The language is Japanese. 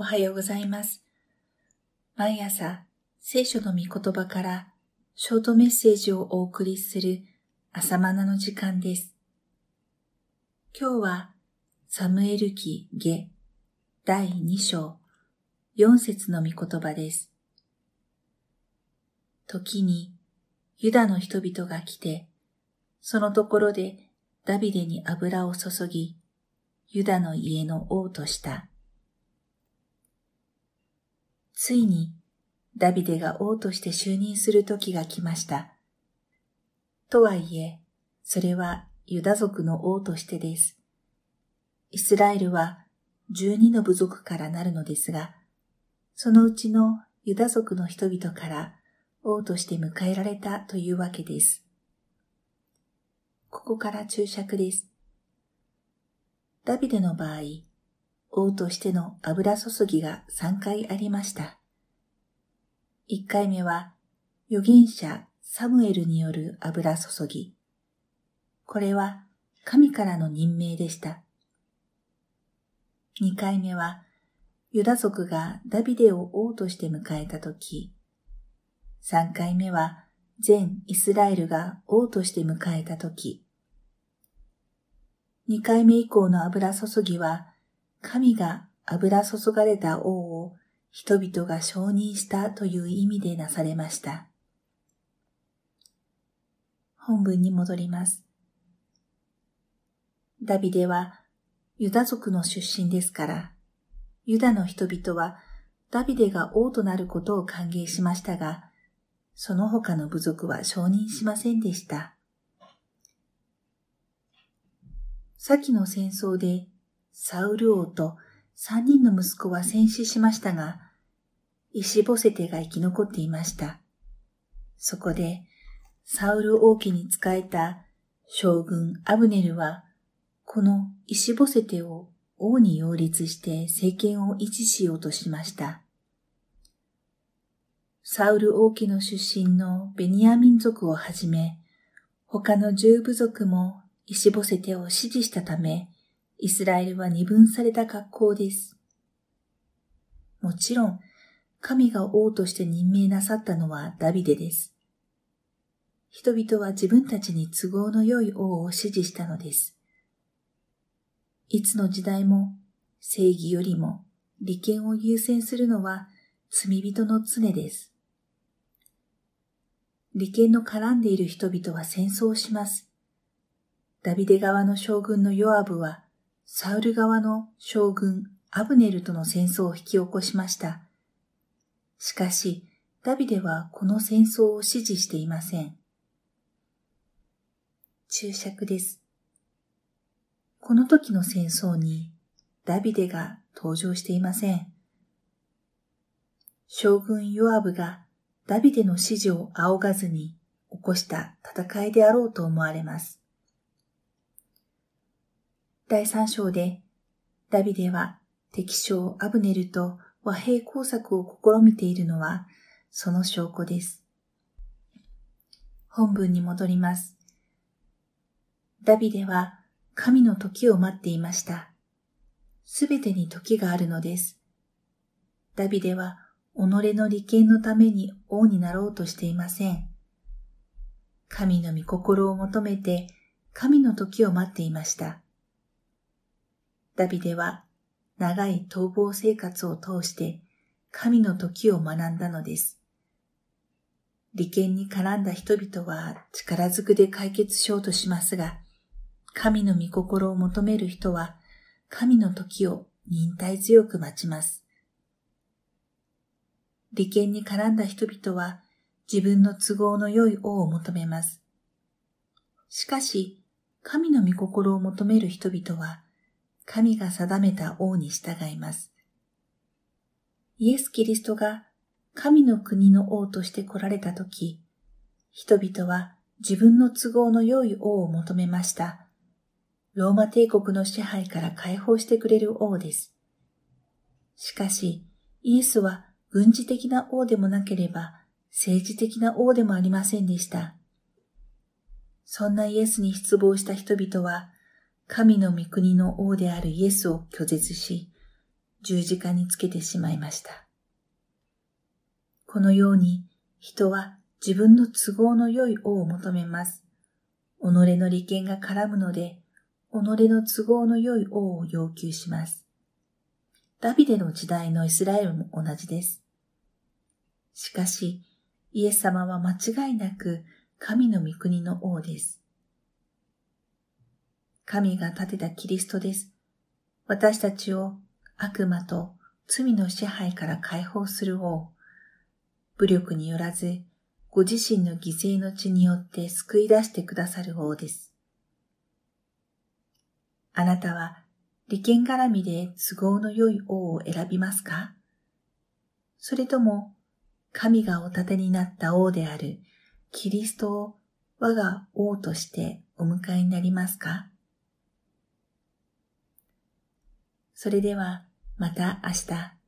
おはようございます。毎朝、聖書の御言葉からショートメッセージをお送りする朝マナの時間です。今日は、サムエル記下第2章4節の御言葉です。時に、ユダの人々が来て、そのところでダビデに油を注ぎ、ユダの家の王とした。ついにダビデが王として就任する時が来ました。とはいえ、それはユダ族の王としてです。イスラエルは12の部族からなるのですが、そのうちのユダ族の人々から王として迎えられたというわけです。ここから注釈です。ダビデの場合、王としての油注ぎが3回ありました。1回目は預言者サムエルによる油注ぎ。これは神からの任命でした。2回目はユダ族がダビデを王として迎えたとき、3回目は全イスラエルが王として迎えたとき、2回目以降の油注ぎは、神が油注がれた王を人々が承認したという意味でなされました。本文に戻ります。ダビデはユダ族の出身ですから、ユダの人々はダビデが王となることを歓迎しましたが、その他の部族は承認しませんでした。先の戦争でサウル王と三人の息子は戦死しましたが、石ボセテが生き残っていました。そこで、サウル王家に仕えた将軍アブネルは、この石ボセテを王に擁立して政権を維持しようとしました。サウル王家の出身のベニヤミン族をはじめ、他の十部族も石ボセテを支持したため、イスラエルは二分された格好です。もちろん、神が王として任命なさったのはダビデです。人々は自分たちに都合の良い王を支持したのです。いつの時代も正義よりも利権を優先するのは罪人の常です。利権の絡んでいる人々は戦争します。ダビデ側の将軍のヨアブは、サウル側の将軍アブネルとの戦争を引き起こしました。しかし、ダビデはこの戦争を支持していません。注釈です。この時の戦争にダビデが登場していません。将軍ヨアブがダビデの指示を仰がずに起こした戦いであろうと思われます。第三章でダビデは敵将アブネルと和平工作を試みているのはその証拠です。本文に戻ります。ダビデは神の時を待っていました。すべてに時があるのです。ダビデは己の利権のために王になろうとしていません。神の御心を求めて神の時を待っていました。ダビデは長い逃亡生活を通して神の時を学んだのです。利権に絡んだ人々は力ずくで解決しようとしますが、神の御心を求める人は神の時を忍耐強く待ちます。利権に絡んだ人々は自分の都合の良い王を求めます。しかし、神の御心を求める人々は神が定めた王に従います。イエス・キリストが神の国の王として来られたとき、人々は自分の都合の良い王を求めました。ローマ帝国の支配から解放してくれる王です。しかし、イエスは軍事的な王でもなければ政治的な王でもありませんでした。そんなイエスに失望した人々は、神の御国の王であるイエスを拒絶し、十字架につけてしまいました。このように人は自分の都合の良い王を求めます。己の利権が絡むので、己の都合の良い王を要求します。ダビデの時代のイスラエルも同じです。しかし、イエス様は間違いなく神の御国の王です。神が立てたキリストです。私たちを悪魔と罪の支配から解放する王。武力によらず、ご自身の犠牲の血によって救い出してくださる王です。あなたは利権絡みで都合の良い王を選びますか？それとも神がお立てになった王であるキリストを我が王としてお迎えになりますか？それではまた明日。